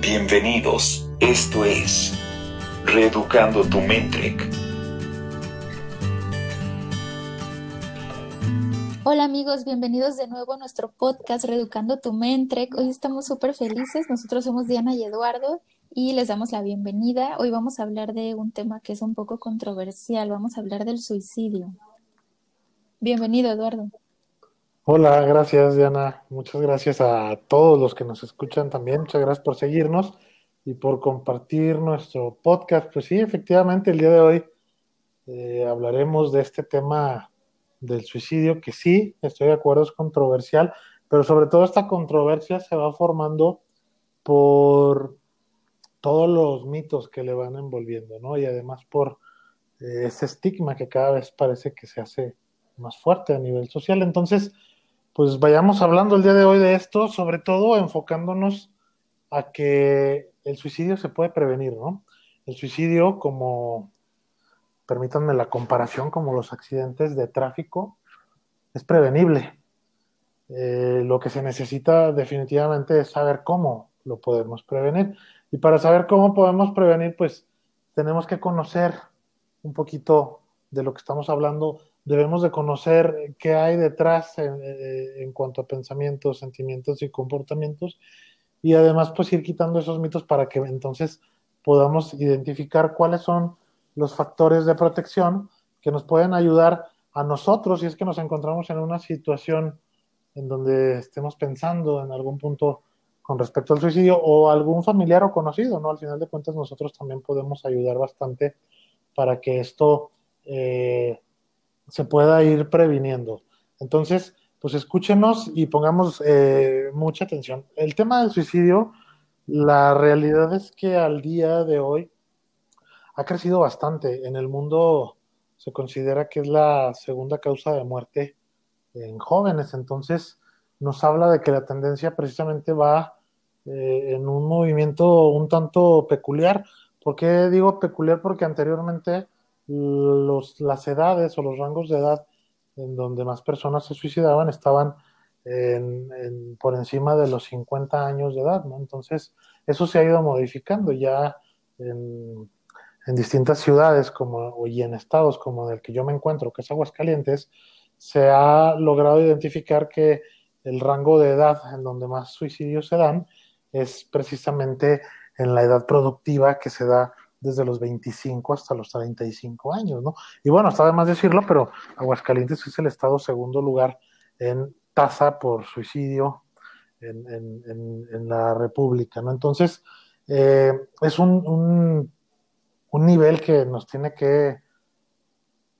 Bienvenidos, esto es Reeducando tu Mentrek. Hola amigos, bienvenidos de nuevo a nuestro podcast Reeducando tu Mentrek. Hoy estamos súper felices, nosotros somos Diana y Eduardo y les damos la bienvenida. Hoy vamos a hablar de un tema que es un poco controversial, vamos a hablar del suicidio. Bienvenido Eduardo. Hola, gracias Diana. Muchas gracias a todos los que nos escuchan también. Muchas gracias por seguirnos y por compartir nuestro podcast. Pues sí, efectivamente, el día de hoy eh, hablaremos de este tema del suicidio, que sí, estoy de acuerdo, es controversial, pero sobre todo esta controversia se va formando por todos los mitos que le van envolviendo, ¿no? Y además por eh, ese estigma que cada vez parece que se hace más fuerte a nivel social. Entonces, pues vayamos hablando el día de hoy de esto, sobre todo enfocándonos a que el suicidio se puede prevenir, ¿no? El suicidio, como, permítanme la comparación, como los accidentes de tráfico, es prevenible. Eh, lo que se necesita definitivamente es saber cómo lo podemos prevenir. Y para saber cómo podemos prevenir, pues tenemos que conocer un poquito de lo que estamos hablando debemos de conocer qué hay detrás eh, en, cuanto a pensamientos, sentimientos y comportamientos y además pues ir quitando esos mitos para que entonces podamos identificar cuáles son los factores de protección que nos pueden ayudar a nosotros si es que nos encontramos en una situación en donde estemos pensando en algún punto con respecto al suicidio o algún familiar o conocido, ¿no? Al final de cuentas nosotros también podemos ayudar bastante para que esto eh, se pueda ir previniendo. Entonces, pues escúchenos y pongamos eh, mucha atención. El tema del suicidio, la realidad es que al día de hoy ha crecido bastante. En el mundo se considera que es la segunda causa de muerte en jóvenes. Entonces, nos habla de que la tendencia precisamente va eh, en un movimiento un tanto peculiar. ¿Por qué digo peculiar? Porque anteriormente los, las edades o los rangos de edad en donde más personas se suicidaban estaban por encima de los 50 años de edad, ¿no? Entonces, eso se ha ido modificando ya en, distintas ciudades como, y en estados como el que yo me encuentro, que es Aguascalientes, se ha logrado identificar que el rango de edad en donde más suicidios se dan es precisamente en la edad productiva que se da desde los 25 hasta los 35 años, ¿no? Y bueno, está de más decirlo, pero Aguascalientes es el estado segundo lugar en tasa por suicidio en, la República, ¿no? Entonces, eh, es un, un, nivel que nos tiene que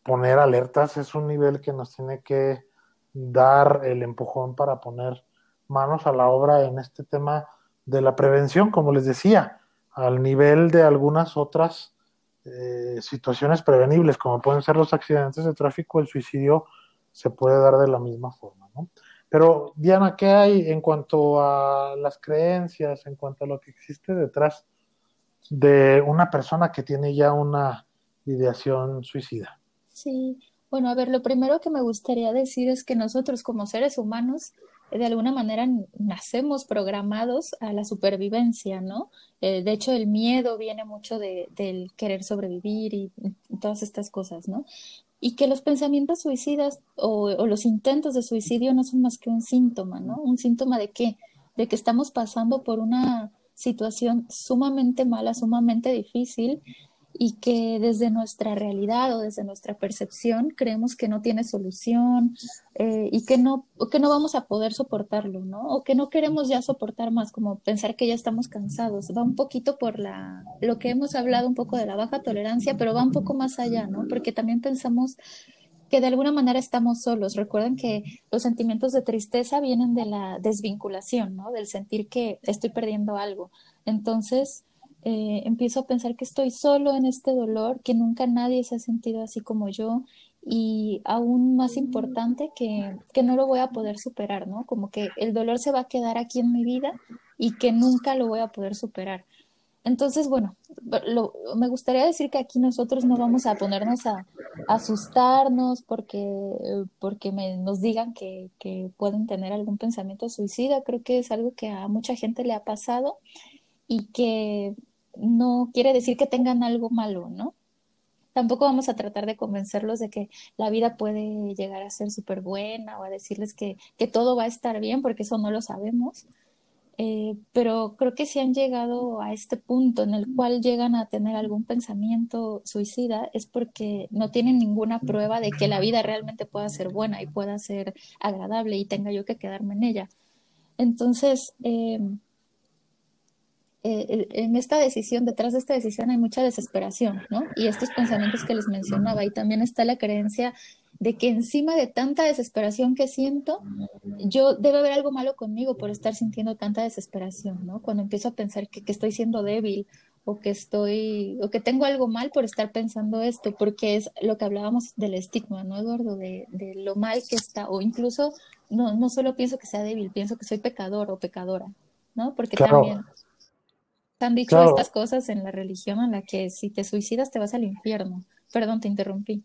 poner alertas, es un nivel que nos tiene que dar el empujón para poner manos a la obra en este tema de la prevención, como les decía al nivel de algunas otras eh, situaciones prevenibles, como pueden ser los accidentes de tráfico, el suicidio se puede dar de la misma forma, ¿no? Pero, Diana, ¿qué hay en cuanto a las creencias, en cuanto a lo que existe detrás de una persona que tiene ya una ideación suicida? Sí, bueno, a ver, lo primero que me gustaría decir es que nosotros como seres humanos de alguna manera nacemos programados a la supervivencia, ¿no? Eh, de hecho, el miedo viene mucho de, del querer sobrevivir y, todas estas cosas, ¿no? Y que los pensamientos suicidas o, o, los intentos de suicidio no son más que un síntoma, ¿no? Un síntoma de qué? De que estamos pasando por una situación sumamente mala, sumamente difícil y que desde nuestra realidad o desde nuestra percepción creemos que no tiene solución eh, y que no, que no vamos a poder soportarlo, ¿no? O que no queremos ya soportar más, como pensar que ya estamos cansados. Va un poquito por la, lo que hemos hablado un poco de la baja tolerancia, pero va un poco más allá, ¿no? Porque también pensamos que de alguna manera estamos solos. Recuerden que los sentimientos de tristeza vienen de la desvinculación, ¿no? Del sentir que estoy perdiendo algo. Entonces, eh, empiezo a pensar que estoy solo en este dolor, que nunca nadie se ha sentido así como yo y aún más importante que, que no lo voy a poder superar, ¿no? Como que el dolor se va a quedar aquí en mi vida y que nunca lo voy a poder superar. Entonces, bueno, me gustaría decir que aquí nosotros no vamos a ponernos a, asustarnos porque, porque me, nos digan que, que, pueden tener algún pensamiento suicida. Creo que es algo que a mucha gente le ha pasado y que no quiere decir que tengan algo malo, ¿no? Tampoco vamos a tratar de convencerlos de que la vida puede llegar a ser súper buena o a decirles que, que todo va a estar bien, porque eso no lo sabemos. Eh, pero creo que si han llegado a este punto en el cual llegan a tener algún pensamiento suicida es porque no tienen ninguna prueba de que la vida realmente pueda ser buena y pueda ser agradable y tenga yo que quedarme en ella. Entonces, eh, eh, en esta decisión, detrás de esta decisión hay mucha desesperación, ¿no? Y estos pensamientos que les mencionaba, y también está la creencia de que encima de tanta desesperación que siento, yo debe haber algo malo conmigo por estar sintiendo tanta desesperación, ¿no? Cuando empiezo a pensar que, que estoy siendo débil o que estoy, o que tengo algo mal por estar pensando esto, porque es lo que hablábamos del estigma, ¿no, Eduardo? De, de lo mal que está, o incluso no, no solo pienso que sea débil, pienso que soy pecador o pecadora, ¿no? Porque también han dicho estas cosas en la religión en la que si te suicidas te vas al infierno. Perdón, te interrumpí.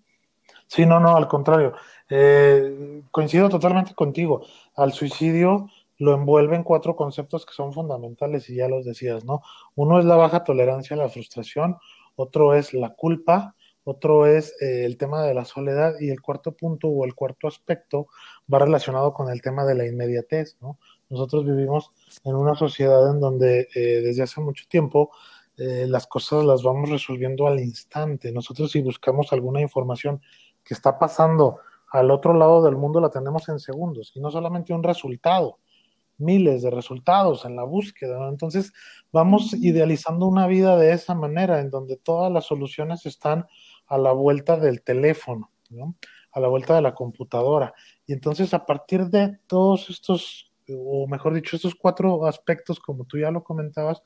Sí, no, no, al contrario. Eh, coincido totalmente contigo. Al suicidio lo envuelven cuatro conceptos que son fundamentales y ya los decías, ¿no? Uno es la baja tolerancia a la frustración, otro es la culpa, otro es eh, el tema de la soledad y el cuarto punto o el cuarto aspecto va relacionado con el tema de la inmediatez, ¿no? Nosotros vivimos en una sociedad en donde eh, desde hace mucho tiempo eh, las cosas las vamos resolviendo al instante. Nosotros si buscamos alguna información que está pasando al otro lado del mundo la tenemos en segundos y no solamente un resultado, miles de resultados en la búsqueda. Entonces vamos idealizando una vida de esa manera en donde todas las soluciones están a la vuelta del teléfono, a la vuelta de la computadora. Y entonces a partir de todos estos o mejor dicho, estos cuatro aspectos, como tú ya lo comentabas,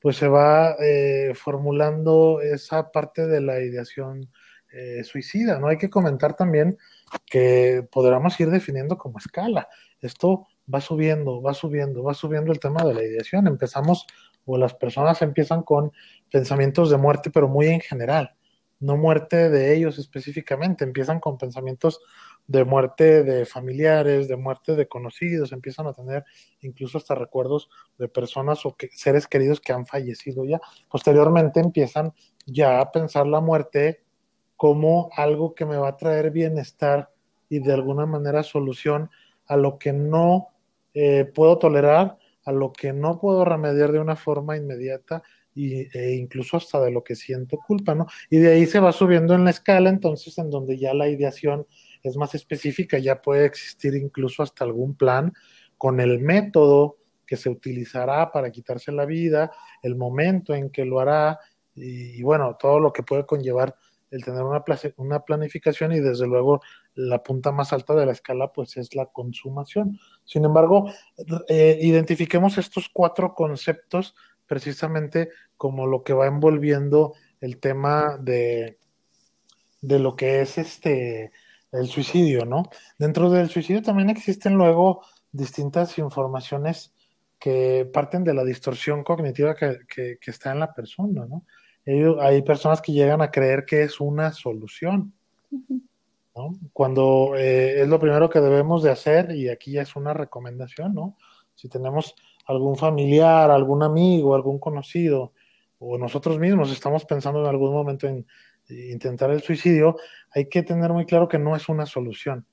pues se va eh, formulando esa parte de la ideación eh, suicida, ¿no? Hay que comentar también que podríamos ir definiendo como escala. Esto va subiendo, va subiendo, va subiendo el tema de la ideación. Empezamos, o las personas empiezan con pensamientos de muerte, pero muy en general, no muerte de ellos específicamente, empiezan con pensamientos de muerte de familiares, de muerte de conocidos, empiezan a tener incluso hasta recuerdos de personas o que, seres queridos que han fallecido ya. Posteriormente empiezan ya a pensar la muerte como algo que me va a traer bienestar y de alguna manera solución a lo que no eh, puedo tolerar, a lo que no puedo remediar de una forma inmediata y, e incluso hasta de lo que siento culpa, ¿no? Y de ahí se va subiendo en la escala, entonces en donde ya la ideación es más específica, ya puede existir incluso hasta algún plan con el método que se utilizará para quitarse la vida, el momento en que lo hará y, bueno, todo lo que puede conllevar el tener una, una planificación y desde luego la punta más alta de la escala pues es la consumación. Sin embargo, eh, identifiquemos estos cuatro conceptos precisamente como lo que va envolviendo el tema de, de lo que es este el suicidio, ¿no? Dentro del suicidio también existen luego distintas informaciones que parten de la distorsión cognitiva que, está en la persona, ¿no? hay personas que llegan a creer que es una solución, ¿no? Cuando eh, es lo primero que debemos de hacer, y aquí ya es una recomendación, ¿no? Si tenemos algún familiar, algún amigo, algún conocido, o nosotros mismos estamos pensando en algún momento en intentar el suicidio, hay que tener muy claro que no es una solución.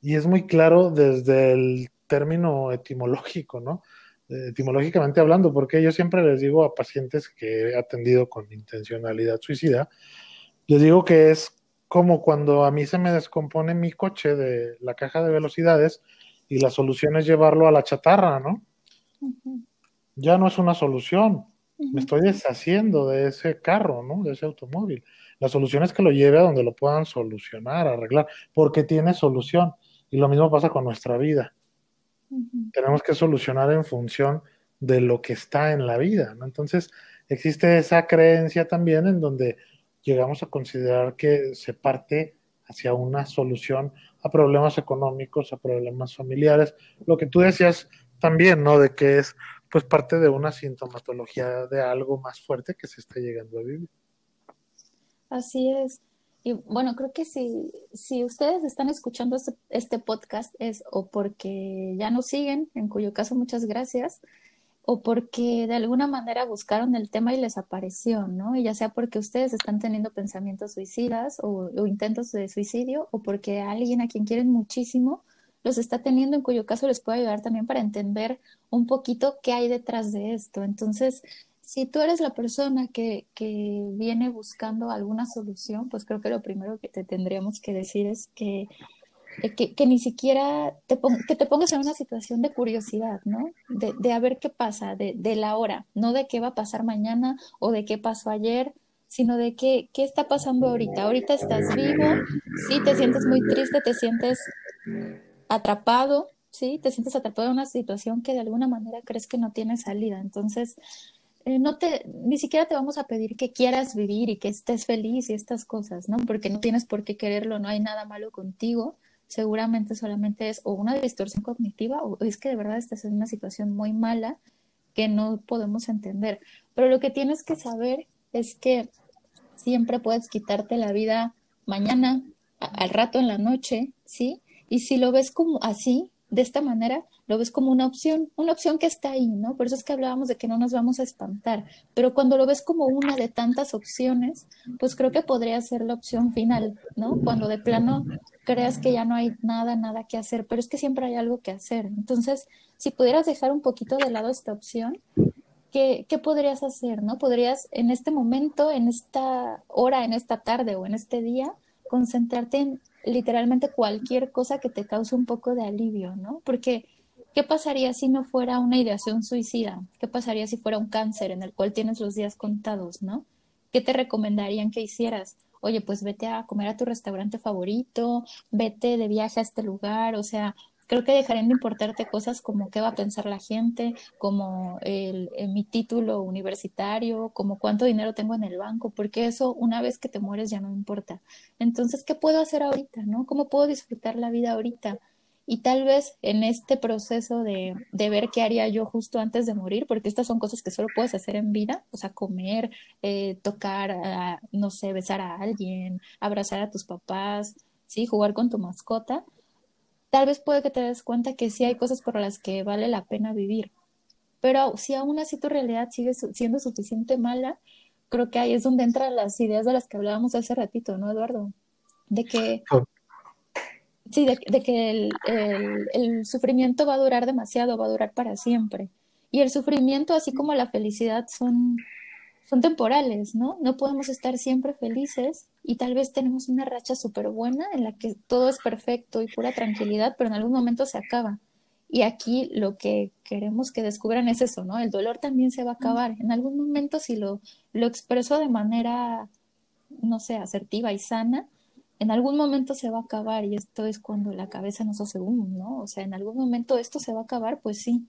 Y es muy claro desde el término etimológico, ¿no? Etimológicamente hablando, porque yo siempre les digo a pacientes que he atendido con intencionalidad suicida, les digo que es como cuando a mí se me descompone mi coche de la caja de velocidades y la solución es llevarlo a la chatarra, ¿no? Ya no es una solución, me estoy deshaciendo de ese carro, ¿no? De ese automóvil. La solución es que lo lleve a donde lo puedan solucionar, arreglar, porque tiene solución. Y lo mismo pasa con nuestra vida. Tenemos que solucionar en función de lo que está en la vida, ¿no? Entonces, existe esa creencia también en donde llegamos a considerar que se parte hacia una solución a problemas económicos, a problemas familiares, lo que tú decías también, ¿no? De que es pues parte de una sintomatología de algo más fuerte que se está llegando a vivir. Así es. Y bueno, creo que si, si ustedes están escuchando este, este podcast es o porque ya nos siguen, en cuyo caso muchas gracias, o porque de alguna manera buscaron el tema y les apareció, ¿no? Y ya sea porque ustedes están teniendo pensamientos suicidas o, intentos de suicidio, o porque alguien a quien quieren muchísimo los está teniendo, en cuyo caso les puede ayudar también para entender un poquito qué hay detrás de esto. Entonces, si tú eres la persona que, que viene buscando alguna solución, pues creo que lo primero que te tendríamos que decir es que eh, que, ni siquiera te, que te pongas en una situación de curiosidad, ¿no? De, de a ver qué pasa, de, de, la hora, no de qué va a pasar mañana o de qué pasó ayer, sino de qué, qué está pasando ahorita. Ahorita estás vivo, sí, te sientes muy triste, te sientes atrapado, sí, te sientes atrapado en una situación que de alguna manera crees que no tiene salida. Entonces, eh, no te, ni siquiera te vamos a pedir que quieras vivir y que estés feliz y estas cosas, ¿no? Porque no tienes por qué quererlo, no hay nada malo contigo seguramente solamente es o una distorsión cognitiva o es que de verdad estás en una situación muy mala que no podemos entender. Pero lo que tienes que saber es que siempre puedes quitarte la vida mañana, al rato en la noche, ¿sí? Y si lo ves como así, de esta manera, lo ves como una opción, una opción que está ahí, ¿no? Por eso es que hablábamos de que no nos vamos a espantar, pero cuando lo ves como una de tantas opciones, pues creo que podría ser la opción final, ¿no? Cuando de plano creas que ya no hay nada, nada que hacer, pero es que siempre hay algo que hacer. Entonces, si pudieras dejar un poquito de lado esta opción, ¿qué, qué podrías hacer, no? Podrías en este momento, en esta hora, en esta tarde o en este día, concentrarte en literalmente cualquier cosa que te cause un poco de alivio, ¿no? Porque ¿Qué pasaría si no fuera una ideación suicida? ¿Qué pasaría si fuera un cáncer en el cual tienes los días contados, no? ¿Qué te recomendarían que hicieras? Oye, pues vete a comer a tu restaurante favorito, vete de viaje a este lugar, o sea, creo que dejarían de importarte cosas como qué va a pensar la gente, como el, eh, mi título universitario, como cuánto dinero tengo en el banco, porque eso una vez que te mueres ya no importa. Entonces, ¿qué puedo hacer ahorita, no? ¿Cómo puedo disfrutar la vida ahorita? y tal vez en este proceso de, de, ver qué haría yo justo antes de morir, porque estas son cosas que solo puedes hacer en vida, o sea, comer, eh, tocar, no sé, besar a alguien, abrazar a tus papás, sí, jugar con tu mascota, tal vez puede que te des cuenta que sí hay cosas por las que vale la pena vivir. Pero si aún así tu realidad sigue siendo suficiente mala, creo que ahí es donde entran las ideas de las que hablábamos hace ratito, ¿no, Eduardo? De que Sí, de, que el, el, sufrimiento va a durar demasiado, va a durar para siempre. Y el sufrimiento, así como la felicidad, son, son temporales, ¿no? No podemos estar siempre felices y tal vez tenemos una racha súper buena en la que todo es perfecto y pura tranquilidad, pero en algún momento se acaba. Y aquí lo que queremos que descubran es eso, ¿no? El dolor también se va a acabar. En algún momento, si lo, lo expreso de manera, no sé, asertiva y sana, en algún momento se va a acabar y esto es cuando la cabeza nos hace un, ¿no? O sea, en algún momento esto se va a acabar, pues sí.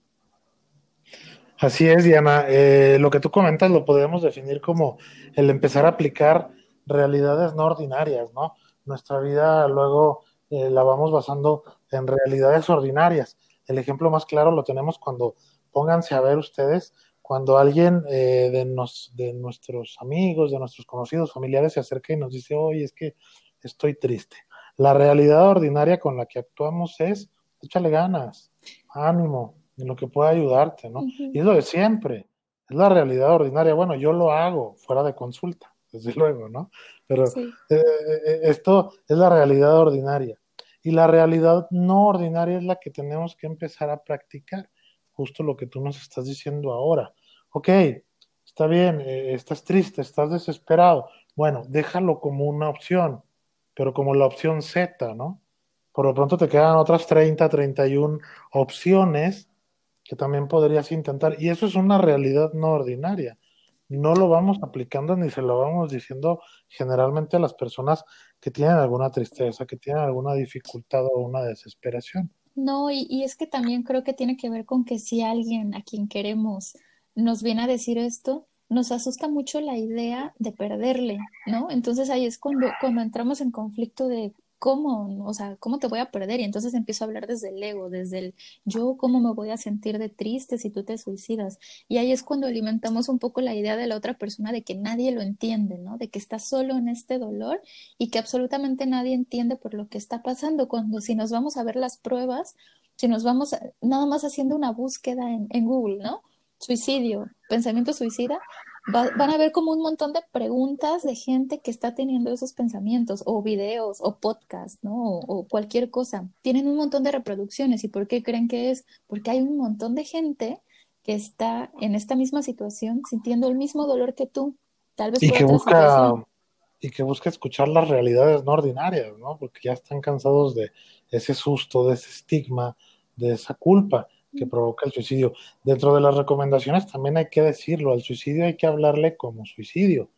Así es, Diana. Eh, lo que tú comentas lo podríamos definir como el empezar a aplicar realidades no ordinarias, ¿no? Nuestra vida luego eh, la vamos basando en realidades ordinarias. El ejemplo más claro lo tenemos cuando pónganse a ver ustedes cuando alguien eh, de, nos, de nuestros amigos, de nuestros conocidos, familiares se acerca y nos dice, oye, es que estoy triste. La realidad ordinaria con la que actuamos es, échale ganas, ánimo, en lo que pueda ayudarte, ¿no? Y es lo de siempre, es la realidad ordinaria. Bueno, yo lo hago fuera de consulta, desde luego, ¿no? Pero eh, eh, esto es la realidad ordinaria. Y la realidad no ordinaria es la que tenemos que empezar a practicar, justo lo que tú nos estás diciendo ahora. Ok, está bien, eh, estás triste, estás desesperado. Bueno, déjalo como una opción pero como la opción Z, ¿no? Por lo pronto te quedan otras 30, 31 opciones que también podrías intentar. Y eso es una realidad no ordinaria. No lo vamos aplicando ni se lo vamos diciendo generalmente a las personas que tienen alguna tristeza, que tienen alguna dificultad o una desesperación. No, y, y es que también creo que tiene que ver con que si alguien a quien queremos nos viene a decir esto, nos asusta mucho la idea de perderle, ¿no? Entonces ahí es cuando, cuando entramos en conflicto de cómo, o sea, cómo te voy a perder y entonces empiezo a hablar desde el ego, desde el yo, cómo me voy a sentir de triste si tú te suicidas. Y ahí es cuando alimentamos un poco la idea de la otra persona de que nadie lo entiende, ¿no? De que está solo en este dolor y que absolutamente nadie entiende por lo que está pasando, cuando si nos vamos a ver las pruebas, si nos vamos nada más haciendo una búsqueda en, en Google, ¿no? suicidio, pensamiento suicida, van a ver como un montón de preguntas de gente que está teniendo esos pensamientos, o videos, o podcasts, ¿no? O, cualquier cosa. Tienen un montón de reproducciones. ¿Y por qué creen que es? Porque hay un montón de gente que está en esta misma situación, sintiendo el mismo dolor que tú, tal vez y que busca y que busca escuchar las realidades no ordinarias, ¿no? Porque ya están cansados de ese susto, de ese estigma, de esa culpa que provoca el suicidio. Dentro de las recomendaciones también hay que decirlo, al suicidio hay que hablarle como suicidio.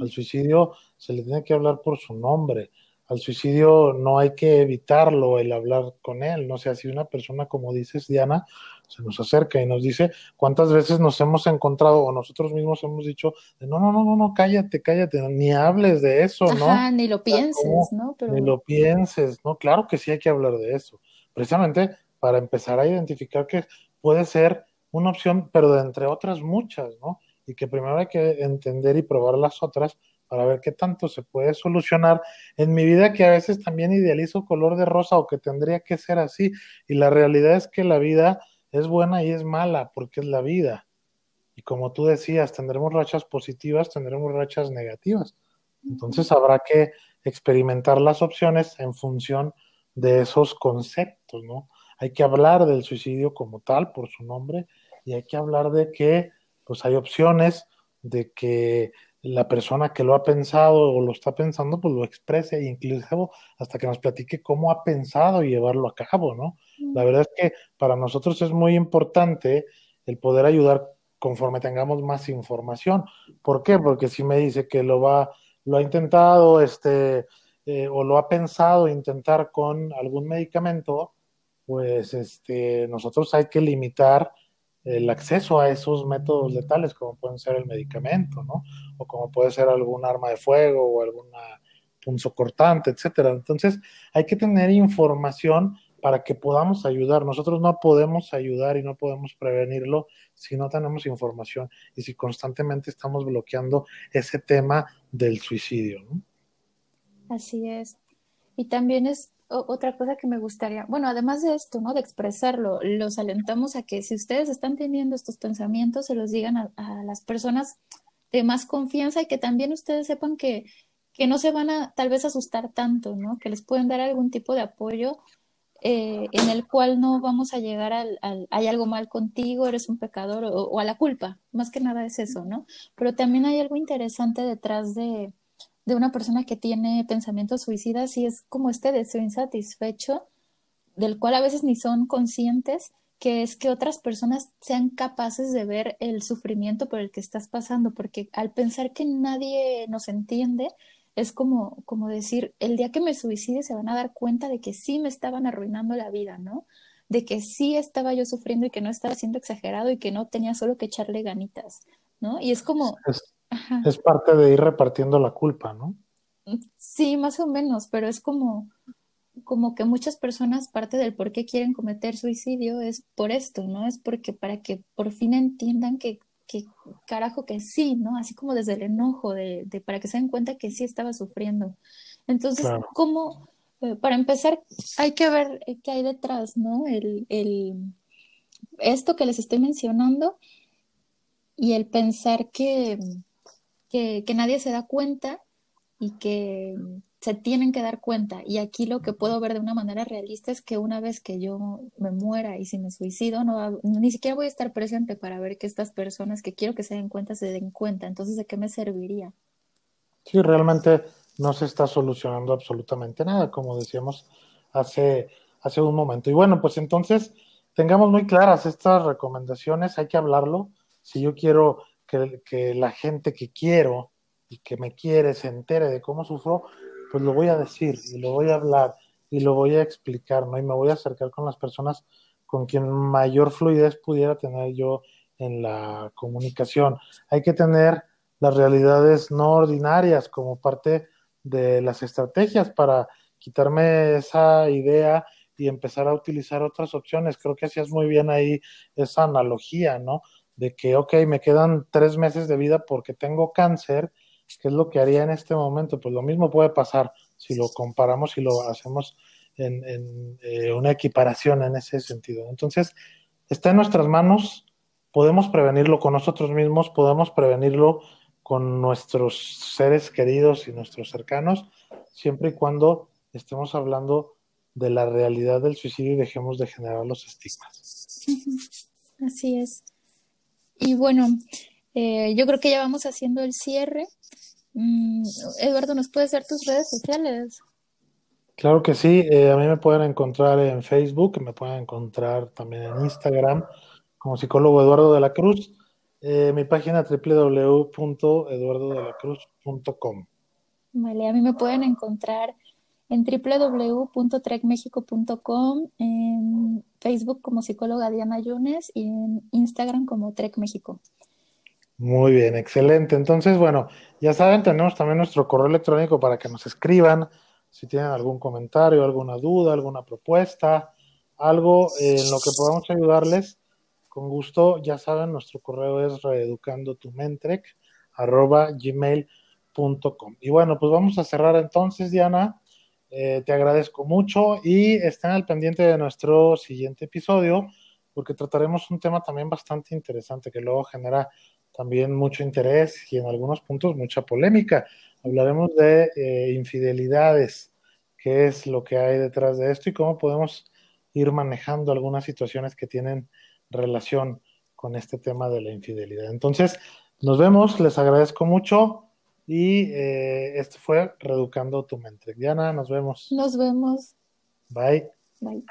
Al suicidio se le tiene que hablar por su nombre. Al suicidio no hay que evitarlo, el hablar con él. No sé, si una persona, como dices, Diana, se nos acerca y nos dice cuántas veces nos hemos encontrado o nosotros mismos hemos dicho, no, no, no, no, no, cállate, cállate, ni hables de eso, ¿no? ni lo pienses, ¿no? Ni lo pienses, ¿no? Claro que sí hay que hablar de eso. Precisamente para empezar a identificar que puede ser una opción, pero de entre otras muchas, ¿no? Y que primero hay que entender y probar las otras para ver qué tanto se puede solucionar en mi vida que a veces también idealizo color de rosa o que tendría que ser así. Y la realidad es que la vida es buena y es mala porque es la vida. Y como tú decías, tendremos rachas positivas, tendremos rachas negativas. Entonces habrá que experimentar las opciones en función de esos conceptos, ¿no? Hay que hablar del suicidio como tal, por su nombre, y hay que hablar de que pues hay opciones de que la persona que lo ha pensado o lo está pensando, pues lo exprese e incluso hasta que nos platique cómo ha pensado llevarlo a cabo, ¿no? La verdad es que para nosotros es muy importante el poder ayudar conforme tengamos más información. ¿Por qué? Porque si me dice que lo va, lo ha intentado, este, eh, o lo ha pensado intentar con algún medicamento, pues este, nosotros hay que limitar el acceso a esos métodos letales, como pueden ser el medicamento, ¿no? O como puede ser algún arma de fuego o alguna punzo cortante, etcétera. Entonces, hay que tener información para que podamos ayudar. Nosotros no podemos ayudar y no podemos prevenirlo si no tenemos información y si constantemente estamos bloqueando ese tema del suicidio. ¿no? Así es. Y también es otra cosa que me gustaría, bueno, además de esto, ¿no? De expresarlo, los alentamos a que si ustedes están teniendo estos pensamientos, se los digan a, las personas de más confianza y que también ustedes sepan que, que no se van a tal vez asustar tanto, ¿no? Que les pueden dar algún tipo de apoyo eh, en el cual no vamos a llegar al, hay algo mal contigo, eres un pecador o, a la culpa, más que nada es eso, ¿no? Pero también hay algo interesante detrás de, de una persona que tiene pensamientos suicidas y es como este deseo insatisfecho del cual a veces ni son conscientes, que es que otras personas sean capaces de ver el sufrimiento por el que estás pasando, porque al pensar que nadie nos entiende, es como, como decir, el día que me suicide se van a dar cuenta de que sí me estaban arruinando la vida, ¿no? De que sí estaba yo sufriendo y que no estaba siendo exagerado y que no tenía solo que echarle ganitas, ¿no? Y es como, parte de ir repartiendo la culpa, ¿no? Sí, más o menos, pero es como, como que muchas personas parte del por qué quieren cometer suicidio es por esto, ¿no? Es porque para que por fin entiendan que, que carajo que sí, ¿no? Así como desde el enojo, de, de para que se den cuenta que sí estaba sufriendo. Entonces, ¿cómo? Eh, para empezar, hay que ver qué hay detrás, ¿no? El, el, esto que les estoy mencionando y el pensar que, que, nadie se da cuenta y que se tienen que dar cuenta. Y aquí lo que puedo ver de una manera realista es que una vez que yo me muera y si me suicido, no ni siquiera voy a estar presente para ver que estas personas que quiero que se den cuenta se den cuenta. Entonces, ¿de qué me serviría? Sí, realmente no se está solucionando absolutamente nada, como decíamos hace, hace un momento. Y bueno, pues entonces tengamos muy claras estas recomendaciones, hay que hablarlo. Si yo quiero que, la gente que quiero y que me quiere se entere de cómo sufro, pues lo voy a decir y lo voy a hablar y lo voy a explicar, ¿no? Y me voy a acercar con las personas con quien mayor fluidez pudiera tener yo en la comunicación. Hay que tener las realidades no ordinarias como parte de las estrategias para quitarme esa idea y empezar a utilizar otras opciones. Creo que hacías muy bien ahí esa analogía, ¿no? De que, ok, me quedan tres meses de vida porque tengo cáncer, ¿qué es lo que haría en este momento? Pues lo mismo puede pasar si lo comparamos y lo hacemos en, eh, una equiparación en ese sentido. Entonces, está en nuestras manos podemos prevenirlo con nosotros mismos, podemos prevenirlo con nuestros seres queridos y nuestros cercanos, siempre y cuando estemos hablando de la realidad del suicidio y dejemos de generar los estigmas. Así es. Y bueno, eh, yo creo que ya vamos haciendo el cierre. Mm, Eduardo, ¿nos puedes dar tus redes sociales? Claro que sí, eh, a mí me pueden encontrar en Facebook, me pueden encontrar también en Instagram como psicólogo Eduardo de la Cruz. Eh, mi página www.eduardodelacruz.com. Vale, a mí me pueden encontrar en www.trecmexico.com, en Facebook como psicóloga Diana Yunes y en Instagram como Trek México. Muy bien, excelente. Entonces, bueno, ya saben, tenemos también nuestro correo electrónico para que nos escriban si tienen algún comentario, alguna duda, alguna propuesta, algo en lo que podamos ayudarles, con gusto, ya saben, nuestro correo es reeducandotumentrec.gmail.com. Y bueno, pues vamos a cerrar entonces, Diana. Eh, te agradezco mucho y estén al pendiente de nuestro siguiente episodio, porque trataremos un tema también bastante interesante que luego genera también mucho interés y en algunos puntos mucha polémica. Hablaremos de eh, infidelidades, qué es lo que hay detrás de esto y cómo podemos ir manejando algunas situaciones que tienen relación con este tema de la infidelidad. Entonces, nos vemos, les agradezco mucho y eh, esto fue Reeducando tu mente. Diana, nos vemos. Nos vemos. Bye. Bye.